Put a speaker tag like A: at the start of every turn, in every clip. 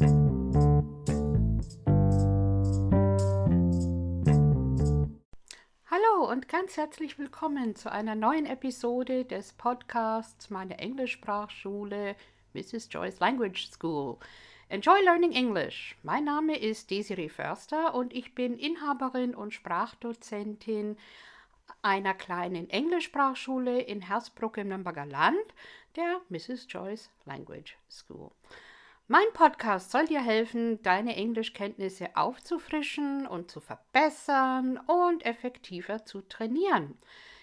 A: Hallo und ganz herzlich willkommen zu einer neuen Episode des Podcasts meiner Englischsprachschule Mrs. Joyce Language School. Enjoy Learning English. Mein Name ist Desiree Förster und ich bin Inhaberin und Sprachdozentin einer kleinen Englischsprachschule in Hersbruck im Nürnberger Land, der Mrs. Joyce Language School. Mein Podcast soll dir helfen, deine Englischkenntnisse aufzufrischen und zu verbessern und effektiver zu trainieren.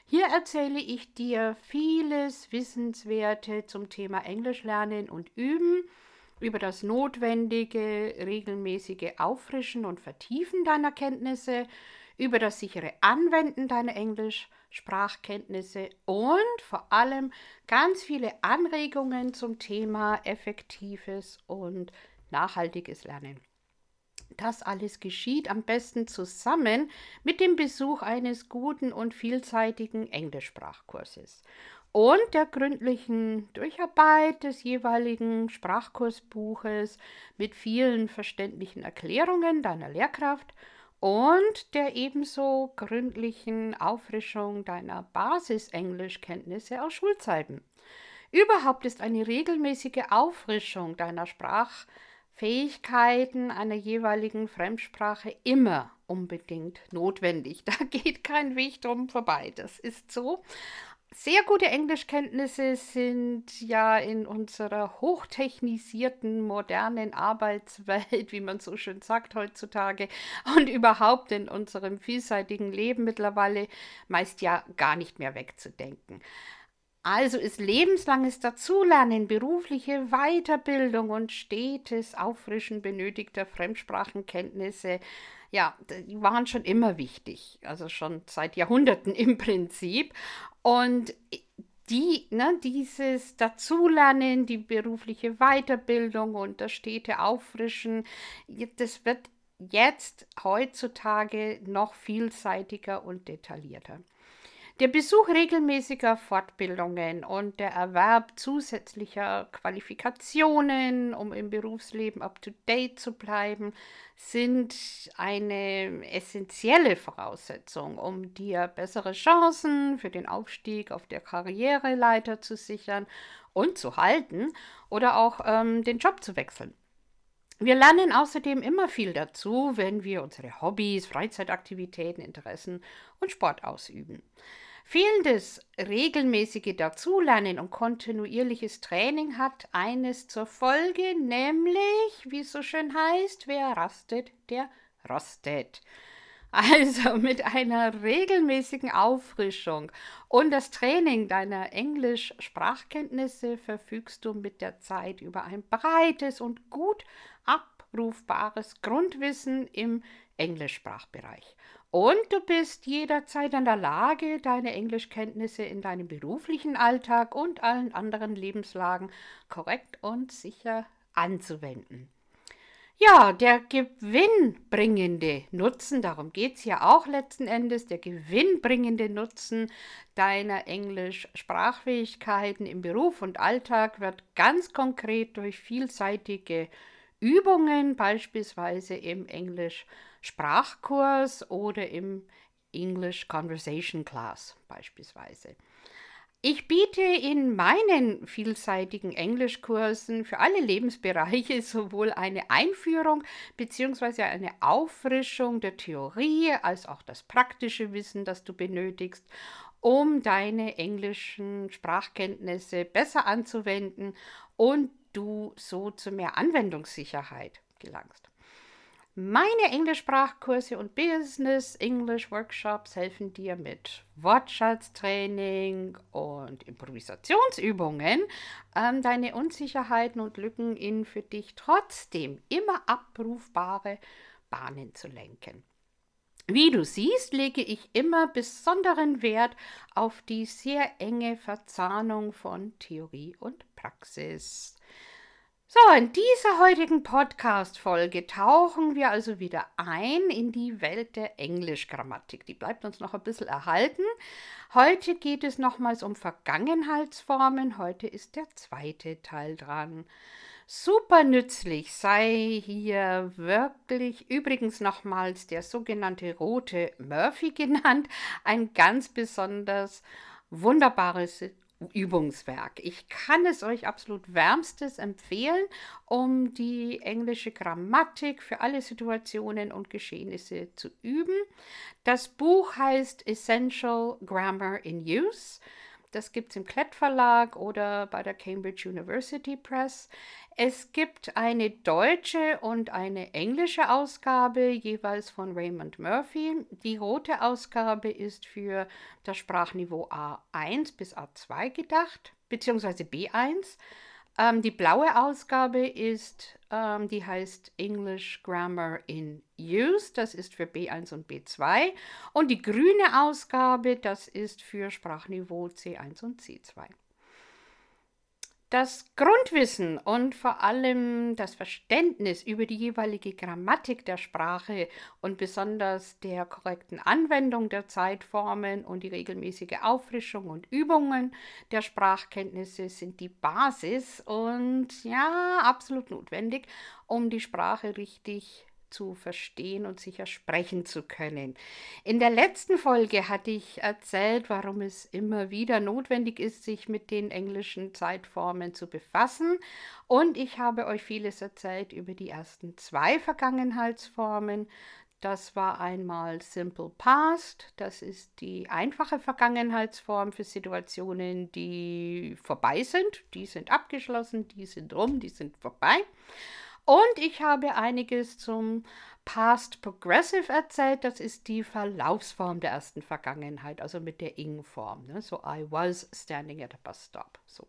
A: Hier erzähle ich dir vieles Wissenswerte zum Thema Englisch lernen und üben über das notwendige, regelmäßige Auffrischen und Vertiefen deiner Kenntnisse, über das sichere Anwenden deiner Englisch-Sprachkenntnisse und vor allem ganz viele Anregungen zum Thema effektives und nachhaltiges Lernen. Das alles geschieht am besten zusammen mit dem Besuch eines guten und vielseitigen Englischsprachkurses und der gründlichen Durcharbeit des jeweiligen Sprachkursbuches mit vielen verständlichen Erklärungen deiner Lehrkraft und der ebenso gründlichen Auffrischung deiner Basis-Englischkenntnisse aus Schulzeiten. Überhaupt ist eine regelmäßige Auffrischung deiner Sprachfähigkeiten einer jeweiligen Fremdsprache immer unbedingt notwendig. Da geht kein Weg drum vorbei. Das ist so. Sehr gute Englischkenntnisse sind ja in unserer hochtechnisierten, modernen Arbeitswelt, wie man so schön sagt heutzutage, und überhaupt in unserem vielseitigen Leben mittlerweile meist ja gar nicht mehr wegzudenken. Also ist lebenslanges Dazulernen, berufliche Weiterbildung und stetes Auffrischen benötigter Fremdsprachenkenntnisse ja, die waren schon immer wichtig, also schon seit Jahrhunderten im Prinzip. Und die, ne, dieses Dazulernen, die berufliche Weiterbildung und das stete Auffrischen, das wird jetzt heutzutage noch vielseitiger und detaillierter. Der Besuch regelmäßiger Fortbildungen und der Erwerb zusätzlicher Qualifikationen, um im Berufsleben up-to-date zu bleiben, sind eine essentielle Voraussetzung, um dir bessere Chancen für den Aufstieg auf der Karriereleiter zu sichern und zu halten oder auch ähm, den Job zu wechseln. Wir lernen außerdem immer viel dazu, wenn wir unsere Hobbys, Freizeitaktivitäten, Interessen und Sport ausüben. Fehlendes regelmäßige Dazulernen und kontinuierliches Training hat eines zur Folge, nämlich, wie es so schön heißt, wer rastet, der rostet. Also mit einer regelmäßigen Auffrischung und das Training deiner Englisch-Sprachkenntnisse verfügst du mit der Zeit über ein breites und gut abrufbares Grundwissen im Englischsprachbereich. Und du bist jederzeit in der Lage, deine Englischkenntnisse in deinem beruflichen Alltag und allen anderen Lebenslagen korrekt und sicher anzuwenden. Ja, der gewinnbringende Nutzen, darum geht es ja auch letzten Endes, der gewinnbringende Nutzen deiner Englisch-Sprachfähigkeiten im Beruf und Alltag wird ganz konkret durch vielseitige Übungen, beispielsweise im Englisch-Sprachkurs oder im English Conversation Class beispielsweise. Ich biete in meinen vielseitigen Englischkursen für alle Lebensbereiche sowohl eine Einführung bzw. eine Auffrischung der Theorie als auch das praktische Wissen, das du benötigst, um deine englischen Sprachkenntnisse besser anzuwenden und du so zu mehr Anwendungssicherheit gelangst. Meine Englischsprachkurse und Business English Workshops helfen dir mit Wortschatztraining und Improvisationsübungen, ähm, deine Unsicherheiten und Lücken in für dich trotzdem immer abrufbare Bahnen zu lenken. Wie du siehst, lege ich immer besonderen Wert auf die sehr enge Verzahnung von Theorie und Praxis. So, in dieser heutigen Podcast-Folge tauchen wir also wieder ein in die Welt der Englischgrammatik. Die bleibt uns noch ein bisschen erhalten. Heute geht es nochmals um Vergangenheitsformen. Heute ist der zweite Teil dran. super nützlich sei hier wirklich übrigens nochmals der sogenannte rote Murphy genannt, ein ganz besonders wunderbares Übungswerk. Ich kann es euch absolut wärmstes empfehlen, um die englische Grammatik für alle Situationen und Geschehnisse zu üben. Das Buch heißt Essential Grammar in Use. Das gibt es im Klett Verlag oder bei der Cambridge University Press. Es gibt eine deutsche und eine englische Ausgabe, jeweils von Raymond Murphy. Die rote Ausgabe ist für das Sprachniveau A1 bis A2 gedacht, beziehungsweise B1. Ähm, die blaue Ausgabe ist, ähm, die heißt English Grammar in Use, das ist für B1 und B2. Und die grüne Ausgabe, das ist für Sprachniveau C1 und C2. Das Grundwissen und vor allem das Verständnis über die jeweilige Grammatik der Sprache und besonders der korrekten Anwendung der Zeitformen und die regelmäßige Auffrischung und Übungen der Sprachkenntnisse sind die Basis und ja, absolut notwendig, um die Sprache richtig zu verstehen und sicher sprechen zu können. In der letzten Folge hatte ich erzählt, warum es immer wieder notwendig ist, sich mit den englischen Zeitformen zu befassen. Und ich habe euch vieles erzählt über die ersten zwei Vergangenheitsformen. Das war einmal Simple Past, das ist die einfache Vergangenheitsform für Situationen, die vorbei sind, die sind abgeschlossen, die sind rum, die sind vorbei. Und ich habe einiges zum Past Progressive erzählt. Das ist die Verlaufsform der ersten Vergangenheit, also mit der Ing-Form. Ne? So, I was standing at a bus stop. So.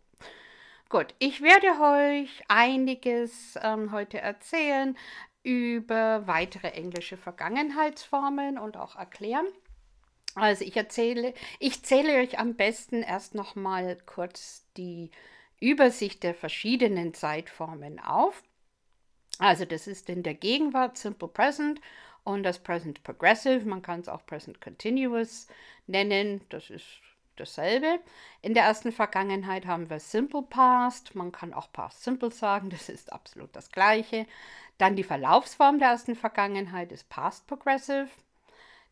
A: Gut, ich werde euch einiges ähm, heute erzählen über weitere englische Vergangenheitsformen und auch erklären. Also ich erzähle, ich zähle euch am besten erst noch mal kurz die Übersicht der verschiedenen Zeitformen auf. Also das ist in der Gegenwart Simple Present und das Present Progressive. Man kann es auch Present Continuous nennen. Das ist dasselbe. In der ersten Vergangenheit haben wir Simple Past. Man kann auch Past Simple sagen. Das ist absolut das Gleiche. Dann die Verlaufsform der ersten Vergangenheit ist Past Progressive.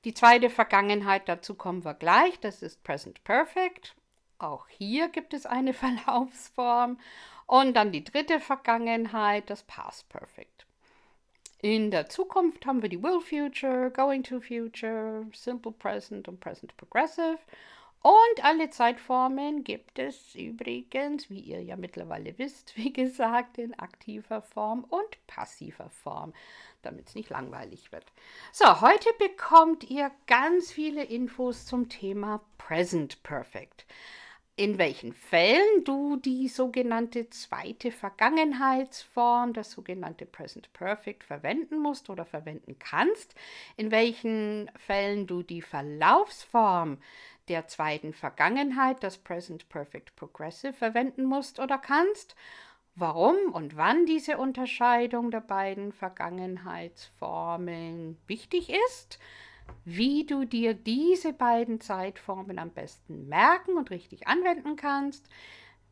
A: Die zweite Vergangenheit, dazu kommen wir gleich, das ist Present Perfect. Auch hier gibt es eine Verlaufsform. Und dann die dritte Vergangenheit, das Past Perfect. In der Zukunft haben wir die Will Future, Going to Future, Simple Present und Present Progressive. Und alle Zeitformen gibt es übrigens, wie ihr ja mittlerweile wisst, wie gesagt, in aktiver Form und passiver Form, damit es nicht langweilig wird. So, heute bekommt ihr ganz viele Infos zum Thema Present Perfect in welchen Fällen du die sogenannte zweite Vergangenheitsform, das sogenannte Present Perfect, verwenden musst oder verwenden kannst, in welchen Fällen du die Verlaufsform der zweiten Vergangenheit, das Present Perfect Progressive, verwenden musst oder kannst, warum und wann diese Unterscheidung der beiden Vergangenheitsformen wichtig ist, wie du dir diese beiden Zeitformen am besten merken und richtig anwenden kannst,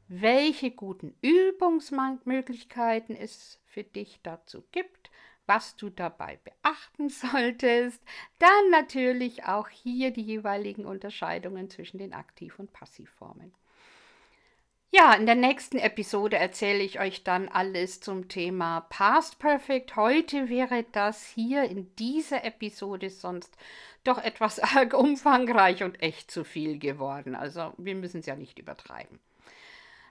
A: welche guten Übungsmöglichkeiten es für dich dazu gibt, was du dabei beachten solltest, dann natürlich auch hier die jeweiligen Unterscheidungen zwischen den Aktiv- und Passivformen. Ja, in der nächsten Episode erzähle ich euch dann alles zum Thema Past Perfect. Heute wäre das hier in dieser Episode sonst doch etwas arg umfangreich und echt zu viel geworden. Also wir müssen es ja nicht übertreiben.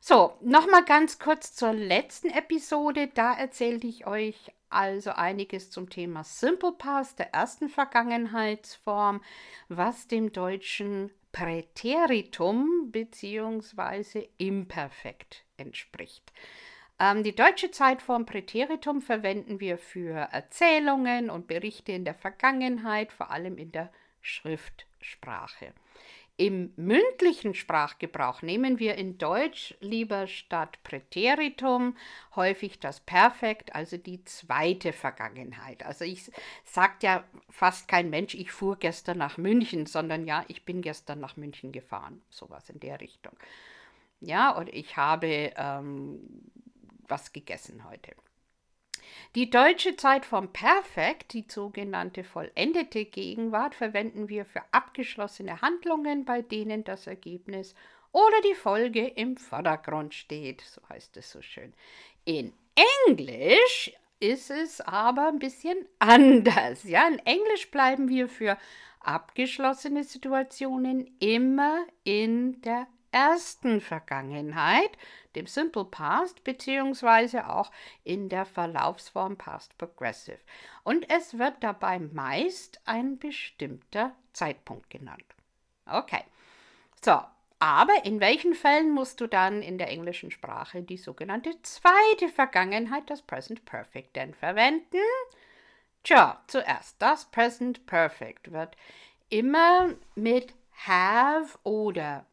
A: So, nochmal ganz kurz zur letzten Episode. Da erzählte ich euch also einiges zum Thema Simple Past, der ersten Vergangenheitsform, was dem Deutschen Präteritum bzw. Imperfekt entspricht. Ähm, die deutsche Zeitform Präteritum verwenden wir für Erzählungen und Berichte in der Vergangenheit, vor allem in der Schriftsprache. Im mündlichen Sprachgebrauch nehmen wir in Deutsch lieber statt Präteritum häufig das Perfekt, also die zweite Vergangenheit. Also ich sagt ja fast kein Mensch, ich fuhr gestern nach München, sondern ja, ich bin gestern nach München gefahren, sowas in der Richtung. Ja, und ich habe ähm, was gegessen heute. Die deutsche Zeitform Perfekt, die sogenannte vollendete Gegenwart, verwenden wir für abgeschlossene Handlungen, bei denen das Ergebnis oder die Folge im Vordergrund steht. So heißt es so schön. In Englisch ist es aber ein bisschen anders. Ja, in Englisch bleiben wir für abgeschlossene Situationen immer in der ersten Vergangenheit, dem Simple Past, beziehungsweise auch in der Verlaufsform Past Progressive. Und es wird dabei meist ein bestimmter Zeitpunkt genannt. Okay. So, aber in welchen Fällen musst du dann in der englischen Sprache die sogenannte zweite Vergangenheit, das Present Perfect, denn verwenden? Tja, zuerst das Present Perfect wird immer mit have oder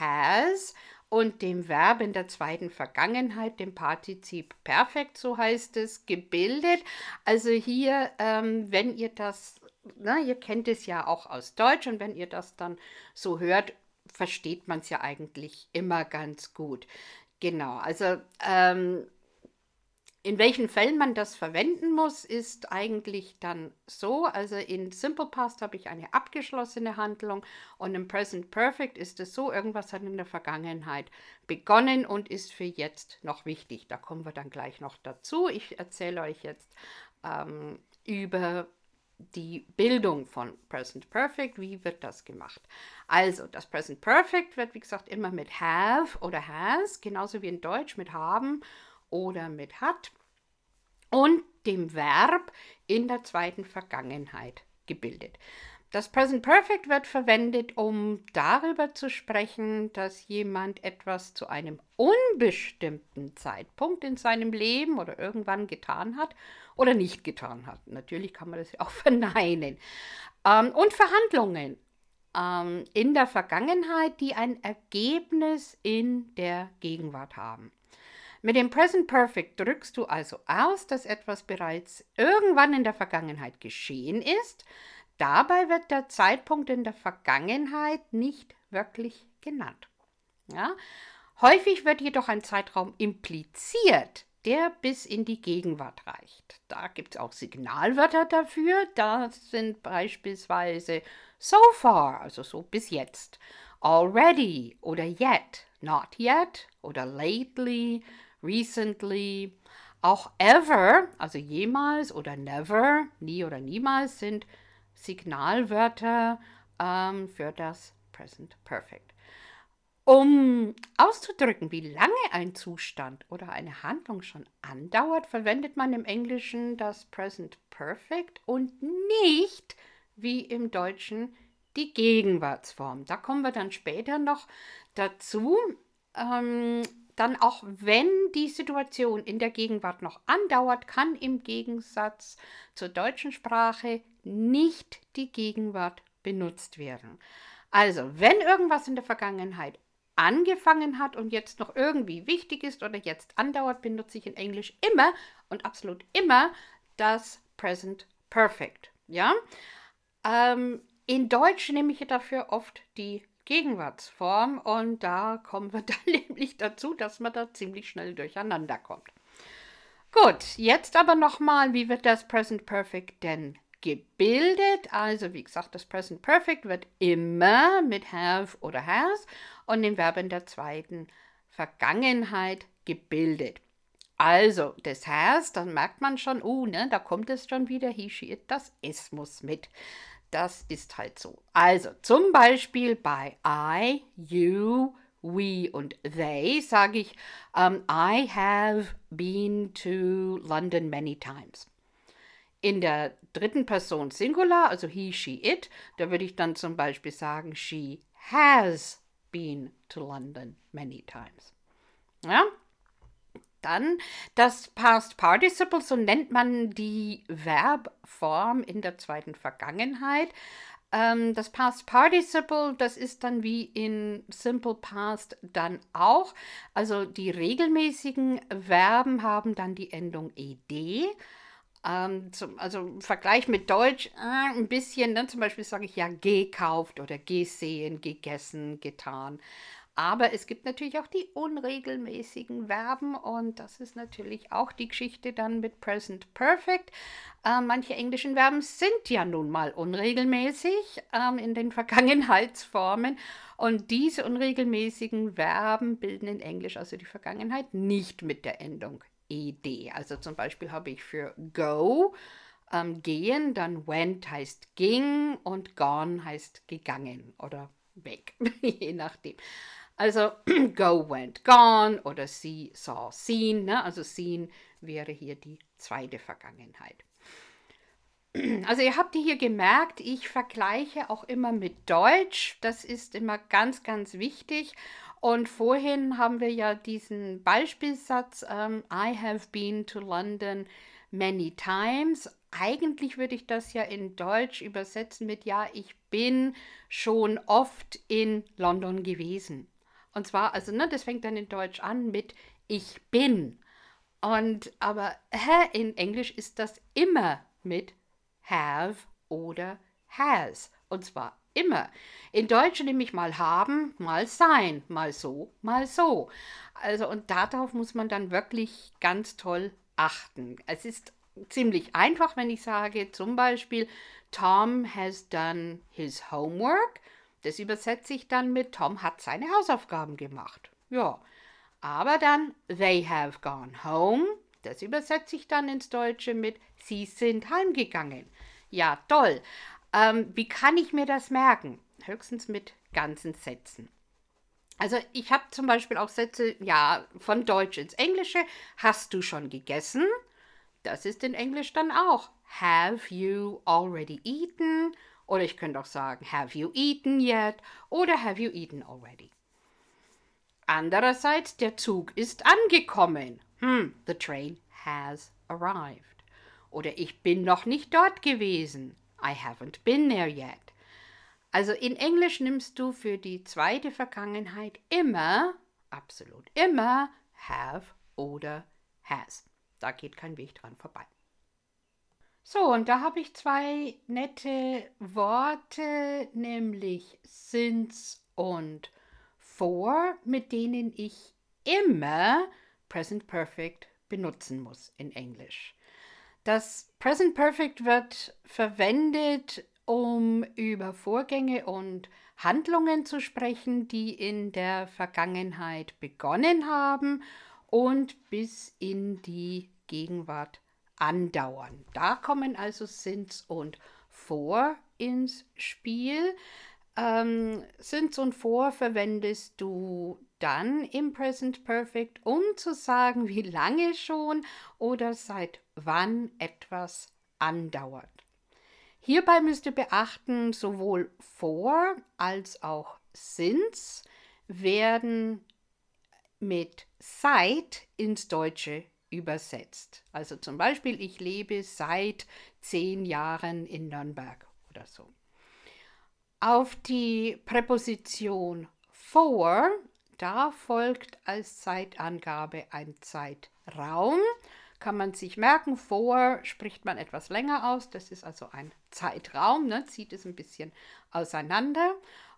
A: has und dem Verb in der zweiten Vergangenheit, dem Partizip Perfekt, so heißt es, gebildet. Also hier, ähm, wenn ihr das, na, ihr kennt es ja auch aus Deutsch und wenn ihr das dann so hört, versteht man es ja eigentlich immer ganz gut. Genau, also ähm, in welchen Fällen man das verwenden muss, ist eigentlich dann so. Also in Simple Past habe ich eine abgeschlossene Handlung und im Present Perfect ist es so, irgendwas hat in der Vergangenheit begonnen und ist für jetzt noch wichtig. Da kommen wir dann gleich noch dazu. Ich erzähle euch jetzt ähm, über die Bildung von Present Perfect. Wie wird das gemacht? Also, das Present Perfect wird, wie gesagt, immer mit have oder has, genauso wie in Deutsch mit haben oder mit hat und dem Verb in der zweiten Vergangenheit gebildet. Das Present Perfect wird verwendet, um darüber zu sprechen, dass jemand etwas zu einem unbestimmten Zeitpunkt in seinem Leben oder irgendwann getan hat oder nicht getan hat. Natürlich kann man das auch verneinen. Ähm, und Verhandlungen ähm, in der Vergangenheit, die ein Ergebnis in der Gegenwart haben. Mit dem Present Perfect drückst du also aus, dass etwas bereits irgendwann in der Vergangenheit geschehen ist. Dabei wird der Zeitpunkt in der Vergangenheit nicht wirklich genannt. Ja? Häufig wird jedoch ein Zeitraum impliziert, der bis in die Gegenwart reicht. Da gibt es auch Signalwörter dafür. Das sind beispielsweise so far, also so bis jetzt, already oder yet, not yet oder lately, recently. Auch ever, also jemals oder never, nie oder niemals sind Signalwörter ähm, für das Present Perfect. Um auszudrücken, wie lange ein Zustand oder eine Handlung schon andauert, verwendet man im Englischen das Present Perfect und nicht wie im Deutschen die Gegenwartsform. Da kommen wir dann später noch dazu. Ähm, dann auch wenn die Situation in der Gegenwart noch andauert, kann im Gegensatz zur deutschen Sprache nicht die Gegenwart benutzt werden. Also, wenn irgendwas in der Vergangenheit angefangen hat und jetzt noch irgendwie wichtig ist oder jetzt andauert, benutze ich in Englisch immer und absolut immer das Present Perfect. Ja? Ähm, in Deutsch nehme ich dafür oft die Gegenwartsform und da kommen wir dann nämlich dazu, dass man da ziemlich schnell durcheinander kommt. Gut, jetzt aber nochmal, wie wird das Present Perfect denn gebildet? Also wie gesagt, das Present Perfect wird immer mit have oder has und dem Verb in der zweiten Vergangenheit gebildet. Also, das has, dann merkt man schon, oh, ne, da kommt es schon wieder, he, she, it, das es muss mit. Das ist halt so. Also zum Beispiel bei I, you, we und they sage ich, um, I have been to London many times. In der dritten Person Singular, also he, she, it, da würde ich dann zum Beispiel sagen, she has been to London many times. Ja, dann das Past Participle, so nennt man die Verbform in der zweiten Vergangenheit. Ähm, das Past Participle, das ist dann wie in Simple Past dann auch. Also die regelmäßigen Verben haben dann die Endung ed. Ähm, zum, also im Vergleich mit Deutsch äh, ein bisschen, dann zum Beispiel sage ich ja gekauft oder gesehen, gegessen, getan. Aber es gibt natürlich auch die unregelmäßigen Verben und das ist natürlich auch die Geschichte dann mit Present Perfect. Äh, manche englischen Verben sind ja nun mal unregelmäßig ähm, in den Vergangenheitsformen und diese unregelmäßigen Verben bilden in Englisch also die Vergangenheit nicht mit der Endung ed. Also zum Beispiel habe ich für go ähm, gehen, dann went heißt ging und gone heißt gegangen oder weg, je nachdem. Also go, went, gone oder see, saw, seen. Ne? Also seen wäre hier die zweite Vergangenheit. Also ihr habt hier gemerkt, ich vergleiche auch immer mit Deutsch. Das ist immer ganz, ganz wichtig. Und vorhin haben wir ja diesen Beispielsatz, um, ähm, I have been to London many times. Eigentlich würde ich das ja in Deutsch übersetzen mit Ja, ich bin schon oft in London gewesen. Und zwar, also, ne, das fängt dann in Deutsch an mit Ich bin. Und aber hä, in Englisch ist das immer mit have oder has. Und zwar immer. In Deutsch nehme ich mal haben, mal sein, mal so, mal so. Also und darauf muss man dann wirklich ganz toll achten. Es ist ziemlich einfach, wenn ich sage zum Beispiel, Tom has done his homework. Das übersetze ich dann mit Tom hat seine Hausaufgaben gemacht. Ja. Aber dann they have gone home. Das übersetze ich dann ins Deutsche mit sie sind heimgegangen. Ja, toll. Ähm, wie kann ich mir das merken? Höchstens mit ganzen Sätzen. Also ich habe zum Beispiel auch Sätze, ja, von Deutsch ins Englische. Hast du schon gegessen? Das ist in Englisch dann auch. Have you already eaten? Oder ich könnte auch sagen, have you eaten yet? Oder have you eaten already? Andererseits, der Zug ist angekommen. Hm, the train has arrived. Oder ich bin noch nicht dort gewesen. I haven't been there yet. Also in Englisch nimmst du für die zweite Vergangenheit immer, absolut immer, have oder has. Da geht kein Weg dran vorbei. So, und da habe ich zwei nette Worte, nämlich since und for, mit denen ich immer Present Perfect benutzen muss in Englisch. Das Present Perfect wird verwendet, um über Vorgänge und Handlungen zu sprechen, die in der Vergangenheit begonnen haben und bis in die Gegenwart andauern. Da kommen also Since und For ins Spiel. Ähm, Since und For verwendest du dann im Present Perfect, um zu sagen, wie lange schon oder seit wann etwas andauert. Hierbei müsst ihr beachten, sowohl For als auch Since werden mit seit ins Deutsche übersetzt. Also zum Beispiel, ich lebe seit zehn Jahren in Nürnberg oder so. Auf die Präposition for, da folgt als Zeitangabe ein Zeitraum. Kann man sich merken, for spricht man etwas länger aus. Das ist also ein Zeitraum, ne? zieht es ein bisschen auseinander.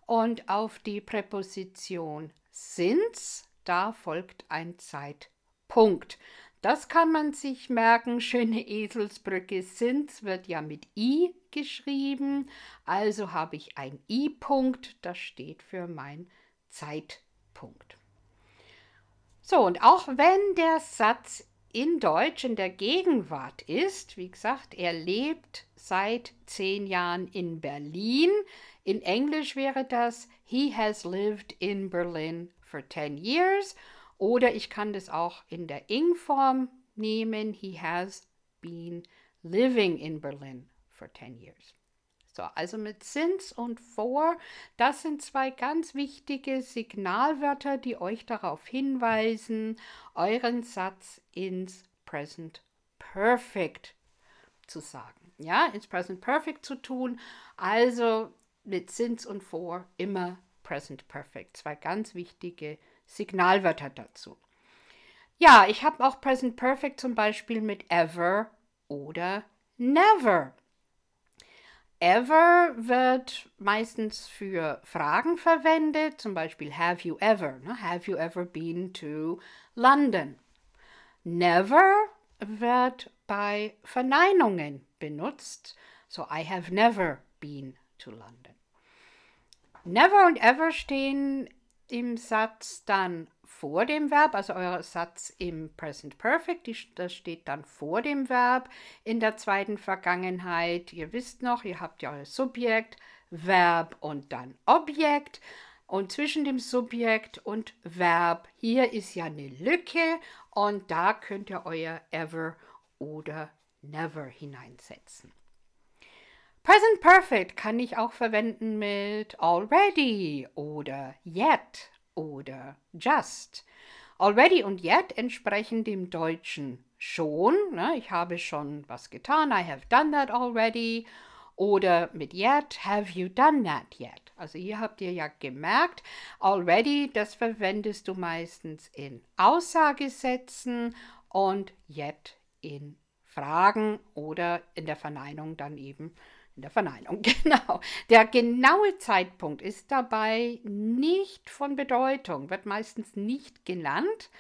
A: Und auf die Präposition since, da folgt ein Zeitpunkt. Das kann man sich merken. Schöne Eselsbrücke sind wird ja mit i geschrieben. Also habe ich ein i-Punkt, das steht für mein Zeitpunkt. So, und auch wenn der Satz in Deutsch in der Gegenwart ist, wie gesagt, er lebt seit zehn Jahren in Berlin. In Englisch wäre das He has lived in Berlin for 10 years. Oder ich kann das auch in der Ing-Form nehmen. He has been living in Berlin for 10 years. So, also mit since und for, das sind zwei ganz wichtige Signalwörter, die euch darauf hinweisen, euren Satz ins Present Perfect zu sagen. Ja, ins Present Perfect zu tun. Also mit since und for immer Present Perfect. Zwei ganz wichtige Signalwörter. Signalwörter dazu. Ja, ich habe auch Present Perfect zum Beispiel mit ever oder never. ever wird meistens für Fragen verwendet, zum Beispiel have you ever? Ne? Have you ever been to London? Never wird bei Verneinungen benutzt, so I have never been to London. Never und ever stehen im Satz dann vor dem Verb, also euer Satz im Present Perfect, das steht dann vor dem Verb in der zweiten Vergangenheit. Ihr wisst noch, ihr habt ja euer Subjekt, Verb und dann Objekt. Und zwischen dem Subjekt und Verb, hier ist ja eine Lücke und da könnt ihr euer ever oder never hineinsetzen. Present Perfect kann ich auch verwenden mit already oder yet oder just. Already und yet entsprechen dem Deutschen schon. Ne? Ich habe schon was getan. I have done that already. Oder mit yet, have you done that yet? Also hier habt ihr ja gemerkt, already, das verwendest du meistens in Aussagesätzen und yet in Fragen oder in der Verneinung dann eben in der Verneinung, genau. Der genaue Zeitpunkt ist dabei nicht von Bedeutung, wird meistens nicht genannt.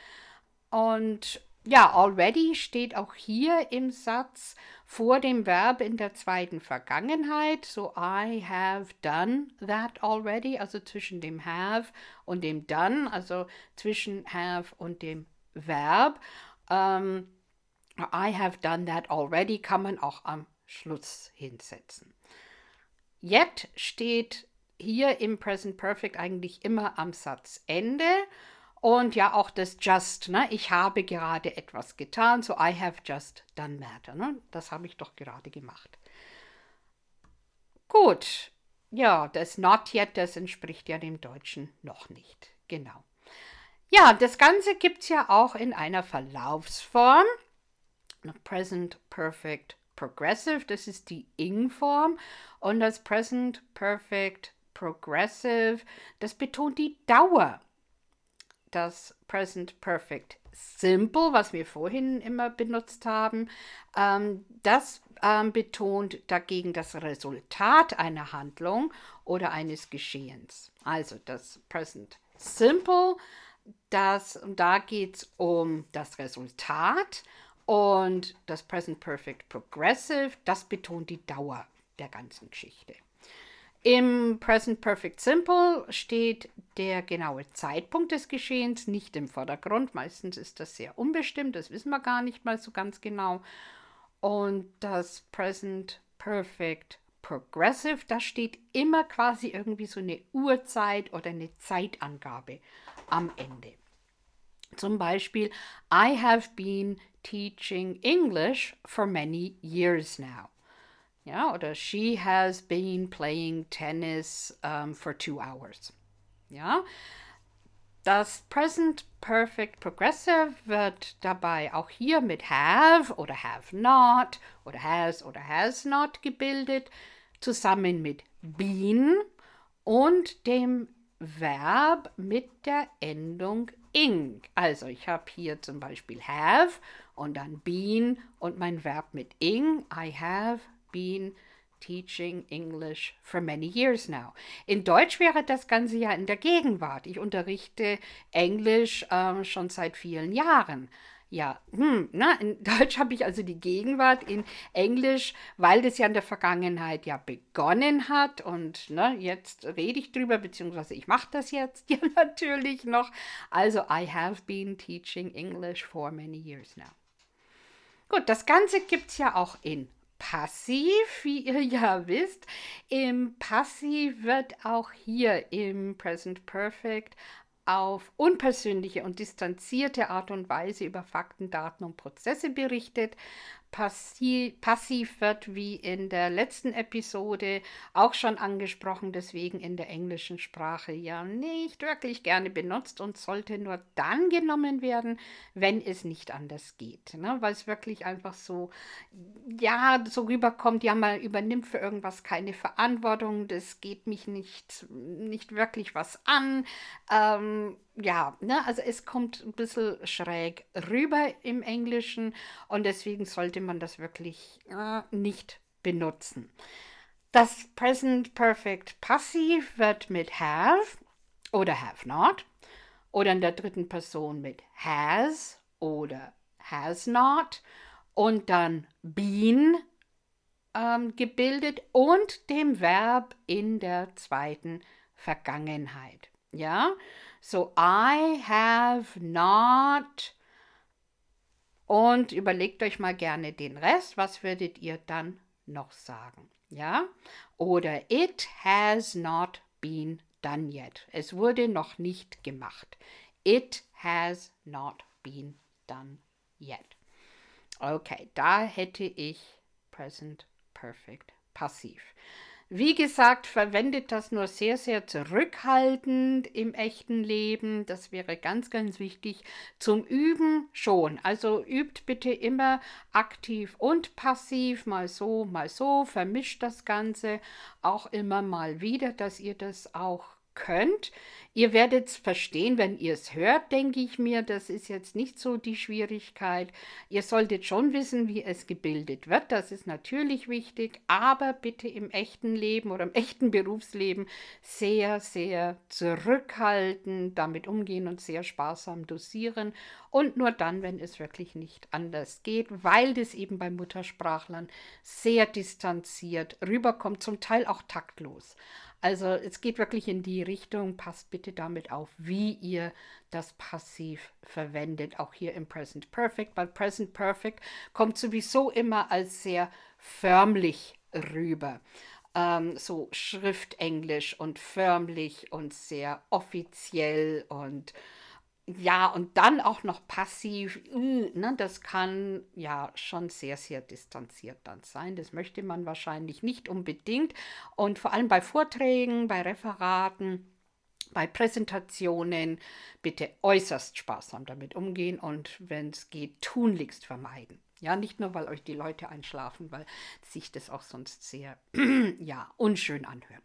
A: Und ja, already steht auch hier im Satz vor dem Verb in der zweiten Vergangenheit. So, I have done that already, also zwischen dem have und dem done, also zwischen have und dem Verb. Ähm, I have done that already kann man auch am Schluss hinsetzen. Yet steht hier im Present Perfect eigentlich immer am Satzende. Und ja, auch das just, ne? Ich habe gerade etwas getan, so I have just done that. Ne? Das habe ich doch gerade gemacht. Gut, ja, das not yet, das entspricht ja dem Deutschen noch nicht. Genau. Ja, das Ganze gibt es ja auch in einer Verlaufsform. Present Perfect Progressive, das ist die Ing-Form. Und das Present Perfect Progressive, das betont die Dauer. Das Present Perfect Simple, was wir vorhin immer benutzt haben, ähm, das ähm, betont dagegen das Resultat einer Handlung oder eines Geschehens. Also das Present Simple, das, da geht es um das Resultat und das Present Perfect Progressive, das betont die Dauer der ganzen Geschichte. Im Present Perfect Simple steht der genaue Zeitpunkt des Geschehens nicht im Vordergrund. Meistens ist das sehr unbestimmt, das wissen wir gar nicht mal so ganz genau. Und das Present Perfect Progressive, da steht immer quasi irgendwie so eine Uhrzeit oder eine Zeitangabe am Ende. Zum Beispiel, I have been teaching English for many years now. Ja, oder she has been playing tennis um, for two hours. Ja, das Present Perfect Progressive wird dabei auch hier mit have oder have not oder has oder has not gebildet, zusammen mit been und dem Verb mit der Endung ing. Also ich habe hier zum Beispiel have und dann been und mein Verb mit ing. I have been teaching English for many years now. In Deutsch wäre das Ganze ja in der Gegenwart. Ich unterrichte Englisch äh, schon seit vielen Jahren. Ja, hm, na, in Deutsch habe ich also die Gegenwart, in Englisch, weil das ja in der Vergangenheit ja begonnen hat und ne, jetzt rede ich drüber, beziehungsweise ich mache das jetzt ja natürlich noch. Also, I have been teaching English for many years now. Gut, das Ganze gibt es ja auch in Passiv, wie ihr ja wisst. Im Passiv wird auch hier im Present Perfect auf unpersönliche und distanzierte Art und Weise über Fakten, Daten und Prozesse berichtet. Passiv, wird wie in der letzten Episode auch schon angesprochen, deswegen in der englischen Sprache ja nicht wirklich gerne benutzt und sollte nur dann genommen werden, wenn es nicht anders geht. Ne? Weil es wirklich einfach so, ja, so rüberkommt, ja, man übernimmt für irgendwas keine Verantwortung, das geht mich nicht, nicht wirklich was an. Ähm, ja, ne, also es kommt ein bisschen schräg rüber im Englischen und deswegen sollte man das wirklich äh, nicht benutzen. Das Present Perfect Passiv wird mit have oder have not oder in der dritten Person mit has oder has not und dann been ähm, gebildet und dem Verb in der zweiten Vergangenheit. Ja, so I have not und überlegt euch mal gerne den Rest. Was würdet ihr dann noch sagen? Ja, oder it has not been done yet. Es wurde noch nicht gemacht. It has not been done yet. Okay, da hätte ich Present Perfect passiv. Wie gesagt, verwendet das nur sehr, sehr zurückhaltend im echten Leben. Das wäre ganz, ganz wichtig. Zum Üben schon. Also übt bitte immer aktiv und passiv, mal so, mal so. Vermischt das Ganze auch immer mal wieder, dass ihr das auch könnt. Ihr werdet es verstehen, wenn ihr es hört, denke ich mir. Das ist jetzt nicht so die Schwierigkeit. Ihr solltet schon wissen, wie es gebildet wird. Das ist natürlich wichtig. Aber bitte im echten Leben oder im echten Berufsleben sehr, sehr zurückhaltend damit umgehen und sehr sparsam dosieren. Und nur dann, wenn es wirklich nicht anders geht, weil das eben bei Muttersprachlern sehr distanziert rüberkommt, zum Teil auch taktlos. Also es geht wirklich in die Richtung, passt bitte damit auf, wie ihr das Passiv verwendet, auch hier im Present Perfect, weil Present Perfect kommt sowieso immer als sehr förmlich rüber. Ähm, so Schriftenglisch und förmlich und sehr offiziell und ja, und dann auch noch passiv, äh, ne, das kann ja schon sehr, sehr distanziert dann sein. Das möchte man wahrscheinlich nicht unbedingt. Und vor allem bei Vorträgen, bei Referaten, bei Präsentationen bitte äußerst sparsam damit umgehen und wenn es geht, tunlichst vermeiden. Ja, nicht nur, weil euch die Leute einschlafen, weil sich das auch sonst sehr ja, unschön anhört.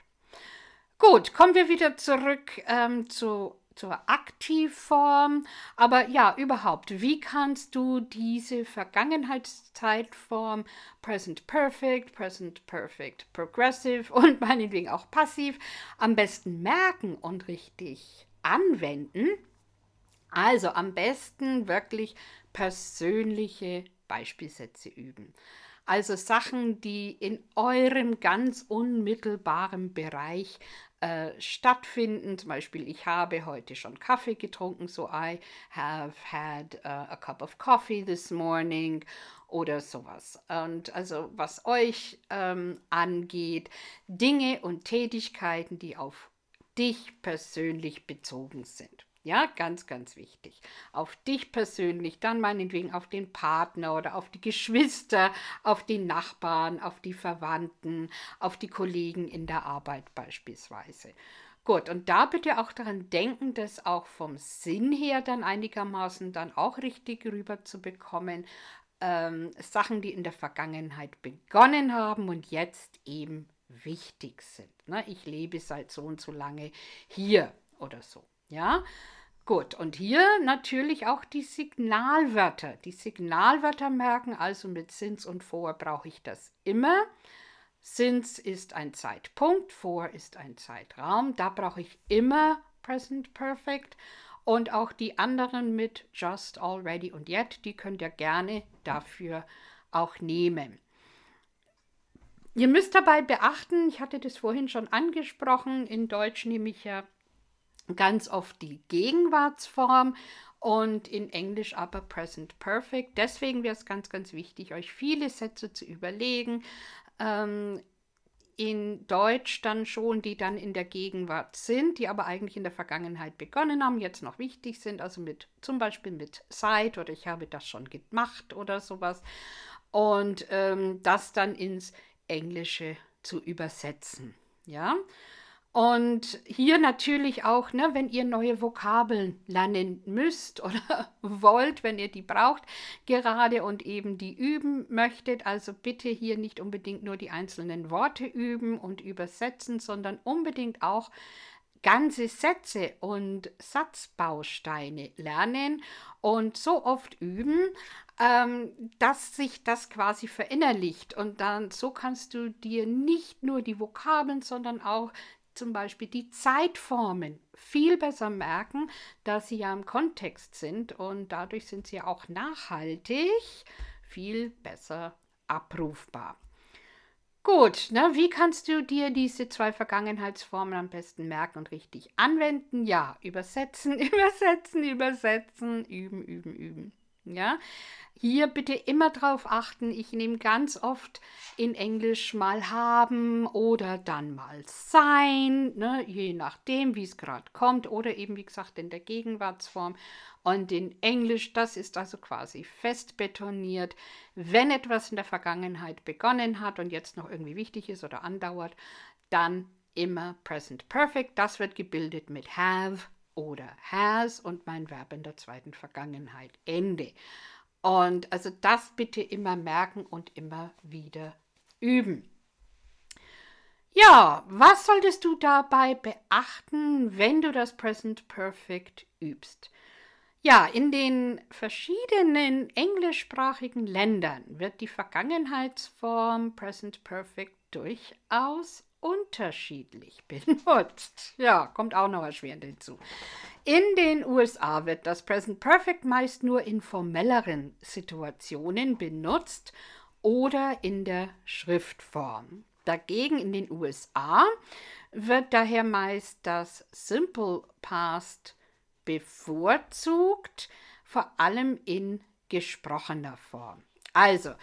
A: Gut, kommen wir wieder zurück ähm, zu zur Aktivform. Aber ja, überhaupt, wie kannst du diese Vergangenheitszeitform Present Perfect, Present Perfect Progressive und meinetwegen auch passiv am besten merken und richtig anwenden? Also am besten wirklich persönliche Beispielsätze üben. Also Sachen, die in eurem ganz unmittelbaren Bereich äh, stattfinden. Zum Beispiel, ich habe heute schon Kaffee getrunken, so I have had uh, a cup of coffee this morning oder sowas. Und also was euch ähm, angeht, Dinge und Tätigkeiten, die auf dich persönlich bezogen sind. Ja, ganz, ganz wichtig. Auf dich persönlich, dann meinetwegen auf den Partner oder auf die Geschwister, auf die Nachbarn, auf die Verwandten, auf die Kollegen in der Arbeit beispielsweise. Gut, und da bitte auch daran denken, das auch vom Sinn her dann einigermaßen dann auch richtig rüber zu bekommen. Ähm, Sachen, die in der Vergangenheit begonnen haben und jetzt eben wichtig sind. Ne? Ich lebe seit so und so lange hier oder so. Ja, gut. Und hier natürlich auch die Signalwörter. Die Signalwörter merken, also mit Since und For brauche ich das immer. Since ist ein Zeitpunkt, For ist ein Zeitraum. Da brauche ich immer Present Perfect. Und auch die anderen mit Just, Already und Yet, die könnt ihr gerne dafür auch nehmen. Ihr müsst dabei beachten, ich hatte das vorhin schon angesprochen, in Deutsch nehme ich ja ganz oft die Gegenwartsform und in Englisch aber Present Perfect. Deswegen wäre es ganz, ganz wichtig, euch viele Sätze zu überlegen. Ähm, in Deutsch dann schon, die dann in der Gegenwart sind, die aber eigentlich in der Vergangenheit begonnen haben, jetzt noch wichtig sind, also mit zum Beispiel mit seit oder ich habe das schon gemacht oder sowas. Und ähm, das dann ins Englische zu übersetzen. Ja. Und hier natürlich auch, ne, wenn ihr neue Vokabeln lernen müsst oder wollt, wenn ihr die braucht, gerade und eben die üben möchtet. Also bitte hier nicht unbedingt nur die einzelnen Worte üben und übersetzen, sondern unbedingt auch ganze Sätze und Satzbausteine lernen und so oft üben, ähm, dass sich das quasi verinnerlicht. Und dann so kannst du dir nicht nur die Vokabeln, sondern auch zum Beispiel die Zeitformen viel besser merken, da sie ja im Kontext sind und dadurch sind sie auch nachhaltig viel besser abrufbar. Gut, ne, wie kannst du dir diese zwei Vergangenheitsformen am besten merken und richtig anwenden? Ja, übersetzen, übersetzen, übersetzen, üben, üben, üben. Ja, hier bitte immer darauf achten, ich nehme ganz oft in Englisch mal haben oder dann mal sein, ne, je nachdem, wie es gerade kommt oder eben, wie gesagt, in der Gegenwartsform. Und in Englisch, das ist also quasi fest betoniert, wenn etwas in der Vergangenheit begonnen hat und jetzt noch irgendwie wichtig ist oder andauert, dann immer Present Perfect. Das wird gebildet mit have oder has und mein Verb in der zweiten Vergangenheit. Ende. Und also das bitte immer merken und immer wieder üben. Ja, was solltest du dabei beachten, wenn du das Present Perfect übst? Ja, in den verschiedenen englischsprachigen Ländern wird die Vergangenheitsform Present Perfect durchaus unterschiedlich benutzt. Ja, kommt auch noch erschwerend hinzu. In den USA wird das Present Perfect meist nur in formelleren Situationen benutzt oder in der Schriftform. Dagegen in den USA wird daher meist das Simple Past bevorzugt, vor allem in gesprochener Form. Also,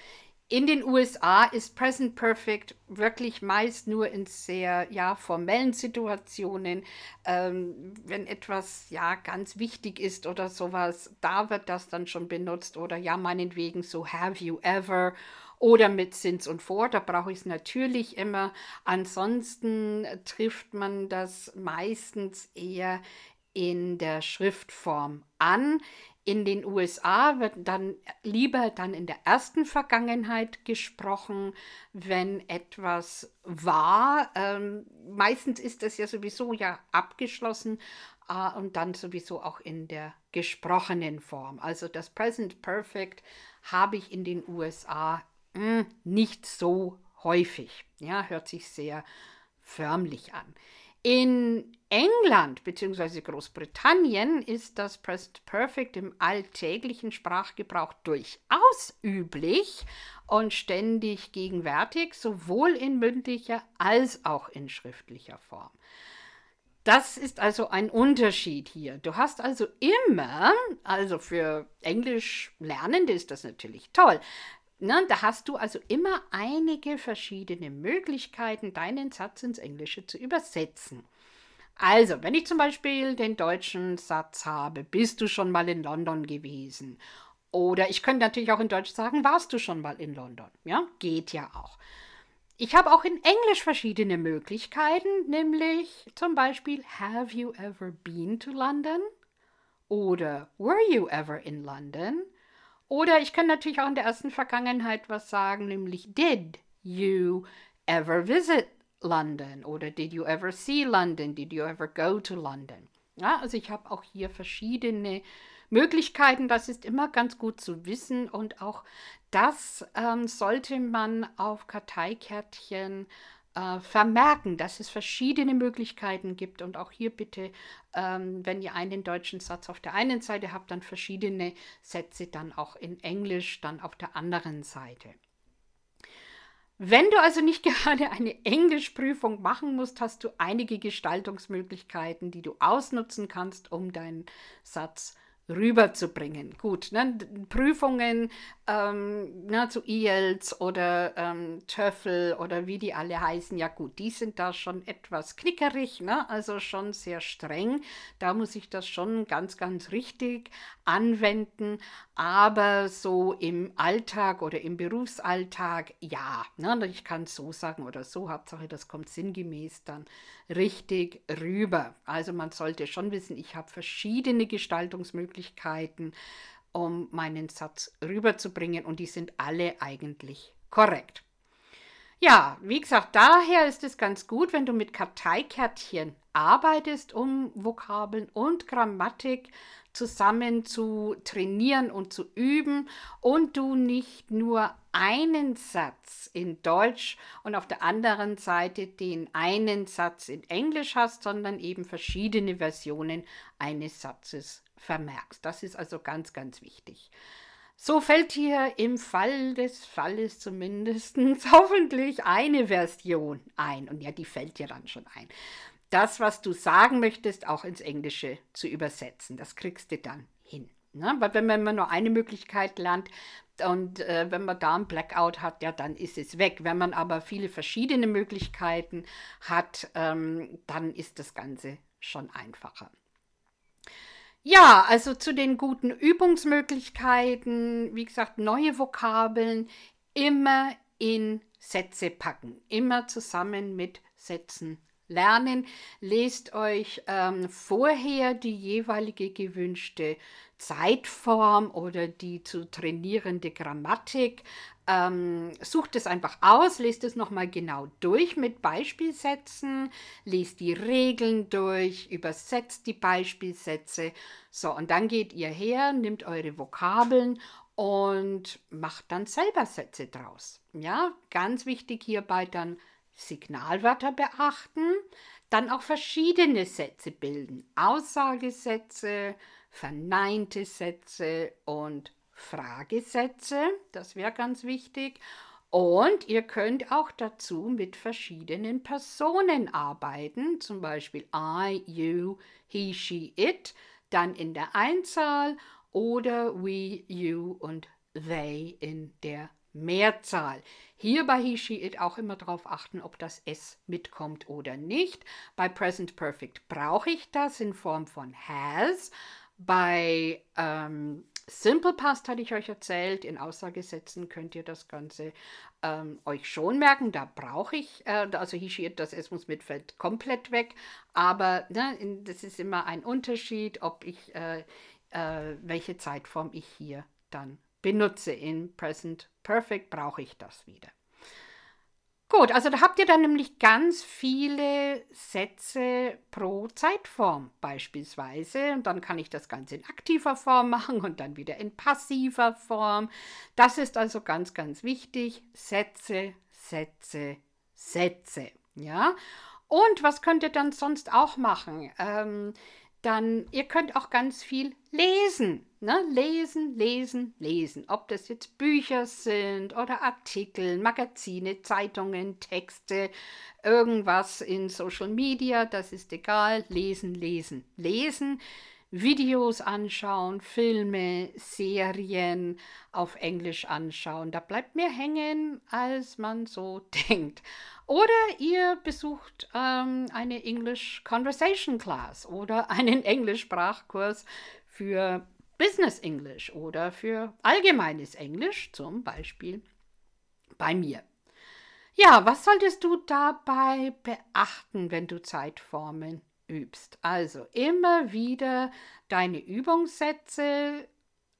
A: in den USA ist Present Perfect wirklich meist nur in sehr ja, formellen Situationen, ähm, wenn etwas ja ganz wichtig ist oder sowas, da wird das dann schon benutzt oder ja meinetwegen so Have you ever oder mit Sins und vor, da brauche ich es natürlich immer. Ansonsten trifft man das meistens eher in der Schriftform an. In den USA wird dann lieber dann in der ersten Vergangenheit gesprochen, wenn etwas war. Ähm, meistens ist das ja sowieso ja abgeschlossen äh, und dann sowieso auch in der gesprochenen Form. Also das Present Perfect habe ich in den USA mh, hm, nicht so häufig. Ja, hört sich sehr förmlich an. In England bzw. Großbritannien ist das Present Perfect im alltäglichen Sprachgebrauch durchaus üblich und ständig gegenwärtig, sowohl in mündlicher als auch in schriftlicher Form. Das ist also ein Unterschied hier. Du hast also immer, also für Englisch Lernende ist das natürlich toll, Ne, da hast du also immer einige verschiedene Möglichkeiten, deinen Satz ins Englische zu übersetzen. Also, wenn ich zum Beispiel den deutschen Satz habe, bist du schon mal in London gewesen? Oder ich könnte natürlich auch in Deutsch sagen, warst du schon mal in London? Ja, geht ja auch. Ich habe auch in Englisch verschiedene Möglichkeiten, nämlich zum Beispiel, have you ever been to London? Oder were you ever in London? Oder ich kann natürlich auch in der ersten Vergangenheit was sagen, nämlich did you ever visit London oder did you ever see London? Did you ever go to London? Ja, also ich habe auch hier verschiedene Möglichkeiten. Das ist immer ganz gut zu wissen und auch das ähm, sollte man auf Karteikärtchen äh, vermerken, dass es verschiedene Möglichkeiten gibt. Und auch hier bitte, ähm, wenn ihr einen deutschen Satz auf der einen Seite habt, dann verschiedene Sätze dann auch in Englisch dann auf der anderen Seite. Wenn du also nicht gerade eine Englischprüfung machen musst, hast du einige Gestaltungsmöglichkeiten, die du ausnutzen kannst, um deinen Satz zu rüberzubringen. Gut, ne? Prüfungen ähm, ne, zu IELTS oder ähm, TOEFL oder wie die alle heißen, ja gut, die sind da schon etwas knickerig, ne? also schon sehr streng. Da muss ich das schon ganz, ganz richtig anwenden. Aber so im Alltag oder im Berufsalltag, ja, ne? ich kann so sagen oder so, Hauptsache das kommt sinngemäß dann richtig rüber. Also man sollte schon wissen, ich habe verschiedene Gestaltungsmöglichkeiten, um meinen Satz rüberzubringen und die sind alle eigentlich korrekt. Ja, wie gesagt, daher ist es ganz gut, wenn du mit Karteikärtchen arbeitest, um Vokabeln und Grammatik zusammen zu trainieren und zu üben und du nicht nur einen Satz in Deutsch und auf der anderen Seite den einen Satz in Englisch hast, sondern eben verschiedene Versionen eines Satzes vermerkst. Das ist also ganz, ganz wichtig. So fällt hier im Fall des Falles zumindest hoffentlich eine Version ein. Und ja, die fällt dir dann schon ein. Das, was du sagen möchtest, auch ins Englische zu übersetzen. Das kriegst du dann hin. Ne? Weil wenn man nur eine Möglichkeit lernt und äh, wenn man da ein Blackout hat, ja, dann ist es weg. Wenn man aber viele verschiedene Möglichkeiten hat, ähm, dann ist das Ganze schon einfacher. Ja, also zu den guten Übungsmöglichkeiten, wie gesagt, neue Vokabeln immer in Sätze packen, immer zusammen mit Sätzen lernen. Lest euch ähm, vorher die jeweilige gewünschte Zeitform oder die zu trainierende Grammatik. Ähm, sucht es einfach aus, lest es nochmal genau durch mit Beispielsätzen, lest die Regeln durch, übersetzt die Beispielsätze. So, und dann geht ihr her, nimmt eure Vokabeln und macht dann selber Sätze draus. Ja, ganz wichtig hierbei dann Signalwörter beachten, dann auch verschiedene Sätze bilden. Aussagesätze, verneinte Sätze und Fragesätze. Das wäre ganz wichtig. Und ihr könnt auch dazu mit verschiedenen Personen arbeiten, zum Beispiel I, you, he, she, it, dann in der Einzahl oder we, you und they in der Mehrzahl. Hier bei he, she, it auch immer darauf achten, ob das S mitkommt oder nicht. Bei Present Perfect brauche ich das in Form von has. Bei ähm, Simple Past hatte ich euch erzählt, in Aussagesätzen könnt ihr das Ganze ähm, euch schon merken. Da brauche ich, äh, also he, she, it, das S muss mitfällt komplett weg. Aber ne, in, das ist immer ein Unterschied, ob ich, äh, äh, welche Zeitform ich hier dann benutze. In Present Perfect brauche ich das wieder. Gut, also da habt ihr dann nämlich ganz viele Sätze pro Zeitform beispielsweise. Und dann kann ich das Ganze in aktiver Form machen und dann wieder in passiver Form. Das ist also ganz, ganz wichtig. Sätze, Sätze, Sätze. Ja. Und was könnt ihr dann sonst auch machen? Ähm, dann, ihr könnt auch ganz viel lesen. Ne? Lesen, lesen, lesen. Ob das jetzt Bücher sind oder Artikel, Magazine, Zeitungen, Texte, irgendwas in Social Media, das ist egal. Lesen, lesen, lesen. Videos anschauen, Filme, Serien auf Englisch anschauen. Da bleibt mehr hängen, als man so denkt. Oder ihr besucht ähm, eine English Conversation Class oder einen Englischsprachkurs für Business English oder für allgemeines Englisch, zum Beispiel bei mir. Ja, was solltest du dabei beachten, wenn du Zeitformen übst. Also immer wieder deine Übungssätze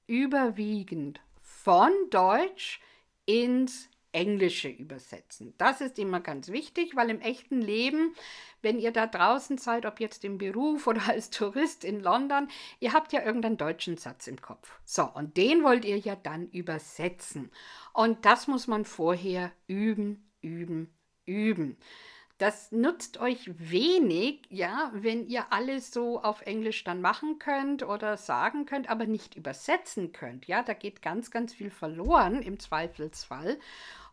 A: überwiegend von Deutsch ins Englische übersetzen. Das ist immer ganz wichtig, weil im echten Leben, wenn ihr da draußen seid, ob jetzt im Beruf oder als Tourist in London, ihr habt ja irgendeinen deutschen Satz im Kopf. So, und den wollt ihr ja dann übersetzen. Und das muss man vorher üben, üben, üben. Das nutzt euch wenig, ja, wenn ihr alles so auf Englisch dann machen könnt oder sagen könnt, aber nicht übersetzen könnt. Ja, da geht ganz, ganz viel verloren im Zweifelsfall.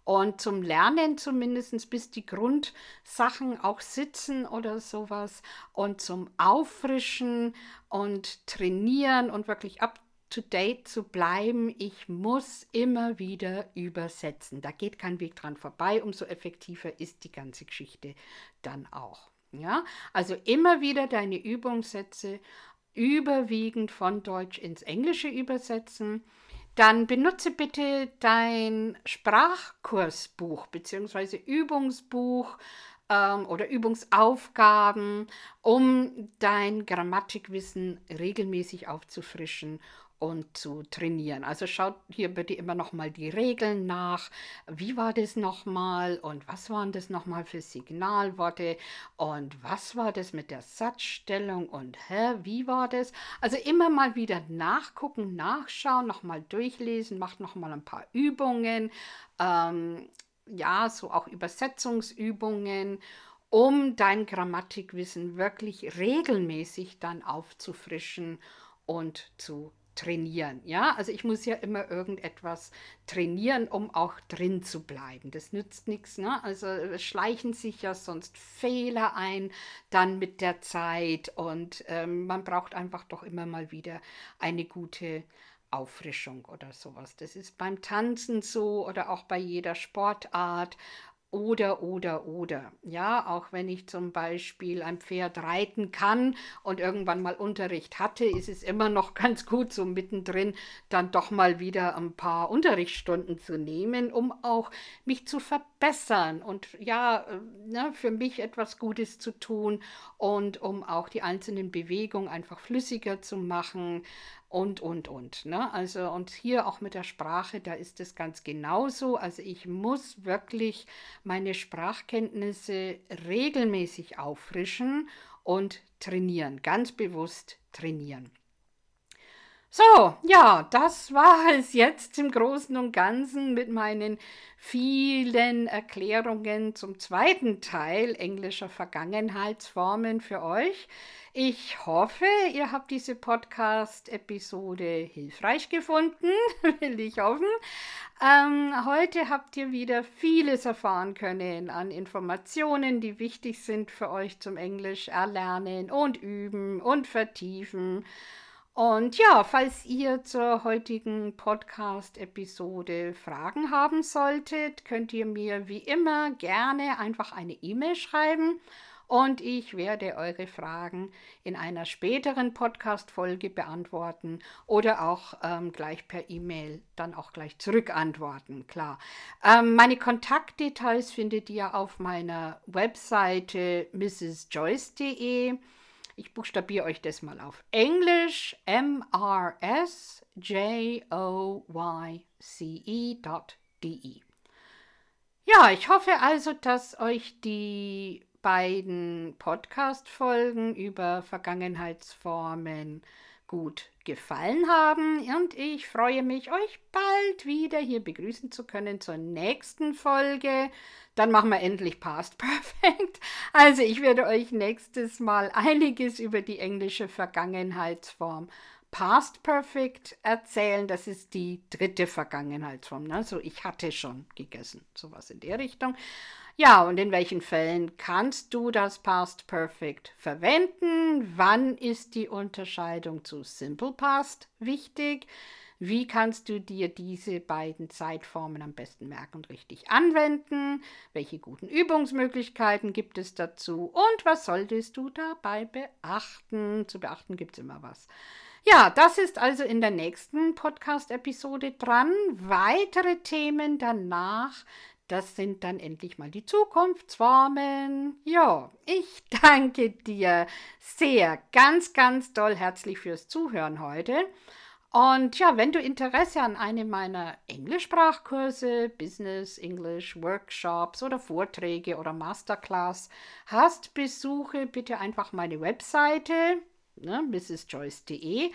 A: Und zum Lernen zumindest, bis die Grundsachen auch sitzen oder sowas. Und zum Auffrischen und Trainieren und wirklich ab to-date zu bleiben. Ich muss immer wieder übersetzen. Da geht kein Weg dran vorbei. Umso effektiver ist die ganze Geschichte dann auch. Ja, also immer wieder deine Übungssätze überwiegend von Deutsch ins Englische übersetzen. Dann benutze bitte dein Sprachkursbuch bzw. Übungsbuch ähm, oder Übungsaufgaben, um dein Grammatikwissen regelmäßig aufzufrischen und zu trainieren. Also schaut hier bitte immer noch mal die Regeln nach. Wie war das nochmal und was waren das nochmal für Signalworte und was war das mit der Satzstellung und hä, wie war das? Also immer mal wieder nachgucken, nachschauen, nochmal durchlesen, macht nochmal ein paar Übungen, ähm, ja, so auch Übersetzungsübungen um dein Grammatikwissen wirklich regelmäßig dann aufzufrischen und zu trainieren. Ja, also ich muss ja immer irgendetwas trainieren, um auch drin zu bleiben. Das nützt nichts. Ne? Also es schleichen sich ja sonst Fehler ein dann mit der Zeit und ähm, man braucht einfach doch immer mal wieder eine gute Auffrischung oder sowas. Das ist beim Tanzen so oder auch bei jeder Sportart oder, oder, oder. Ja, auch wenn ich zum Beispiel ein Pferd reiten kann und irgendwann mal Unterricht hatte, ist es immer noch ganz gut, so mittendrin dann doch mal wieder ein paar Unterrichtsstunden zu nehmen, um auch mich zu verbessern und ja, äh, ne, für mich etwas Gutes zu tun und um auch die einzelnen Bewegungen einfach flüssiger zu machen und, und, und. Ne? Also, und hier auch mit der Sprache, da ist es ganz genauso. Also, ich muss wirklich meine Sprachkenntnisse regelmäßig auffrischen und trainieren, ganz bewusst trainieren. So, ja, das war es jetzt im Großen und Ganzen mit meinen vielen Erklärungen zum zweiten Teil englischer Vergangenheitsformen für euch. Ich hoffe, ihr habt diese Podcast-Episode hilfreich gefunden, will ich hoffen. Ähm, heute habt ihr wieder vieles erfahren können an Informationen, die wichtig sind für euch zum Englisch erlernen und üben und vertiefen. Und ja, falls ihr zur heutigen Podcast-Episode Fragen haben solltet, könnt ihr mir wie immer gerne einfach eine E-Mail schreiben und ich werde eure Fragen in einer späteren Podcast-Folge beantworten oder auch ähm, gleich per E-Mail dann auch gleich zurückantworten, klar. Ähm, meine Kontaktdetails findet ihr auf meiner Webseite mrsjoyce.de. Ich buchstabiere euch das mal auf Englisch M-R-S-J-O-Y-C-E.de. Ja, ich hoffe also, dass euch die beiden Podcast-Folgen über Vergangenheitsformen gut gefallen haben und ich freue mich, euch bald wieder hier begrüßen zu können zur nächsten Folge. Dann machen wir endlich Past Perfect. Also ich werde euch nächstes Mal einiges über die englische Vergangenheitsform Past Perfect erzählen. Das ist die dritte Vergangenheitsform. Ne? So, ich hatte schon gegessen, sowas in der Richtung. Ja, und in welchen Fällen kannst du das Past Perfect verwenden? Wann ist die Unterscheidung zu Simple Past wichtig? Wie kannst du dir diese beiden Zeitformen am besten merken und richtig anwenden? Welche guten Übungsmöglichkeiten gibt es dazu? Und was solltest du dabei beachten? Zu beachten gibt es immer was. Ja, das ist also in der nächsten Podcast-Episode dran. Weitere Themen danach das sind dann endlich mal die Zukunftsformen. Ja, ich danke dir sehr, ganz, ganz doll herzlich fürs Zuhören heute. Und ja, wenn du Interesse an einem meiner Englischsprachkurse, Business English Workshops oder Vorträge oder Masterclass hast, besuche bitte einfach meine Webseite ne, mrsjoyce.de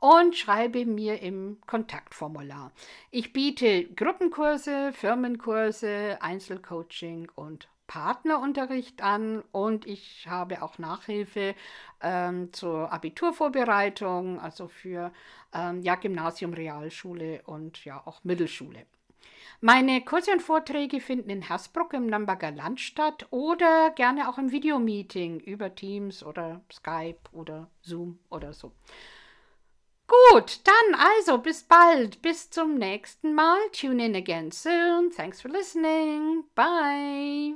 A: und schreibe mir im Kontaktformular. Ich biete Gruppenkurse, Firmenkurse, Einzelcoaching und Partnerunterricht an und ich habe auch Nachhilfe ähm, zur Abiturvorbereitung, also für ähm, ja, Gymnasium, Realschule und ja auch Mittelschule. Meine Kurse und Vorträge finden in Hersbruck im Nürnberger Land statt oder gerne auch im Videomeeting über Teams oder Skype oder Zoom oder so. Gut, dann also bis bald, bis zum nächsten Mal. Tune in again soon. Thanks for listening. Bye.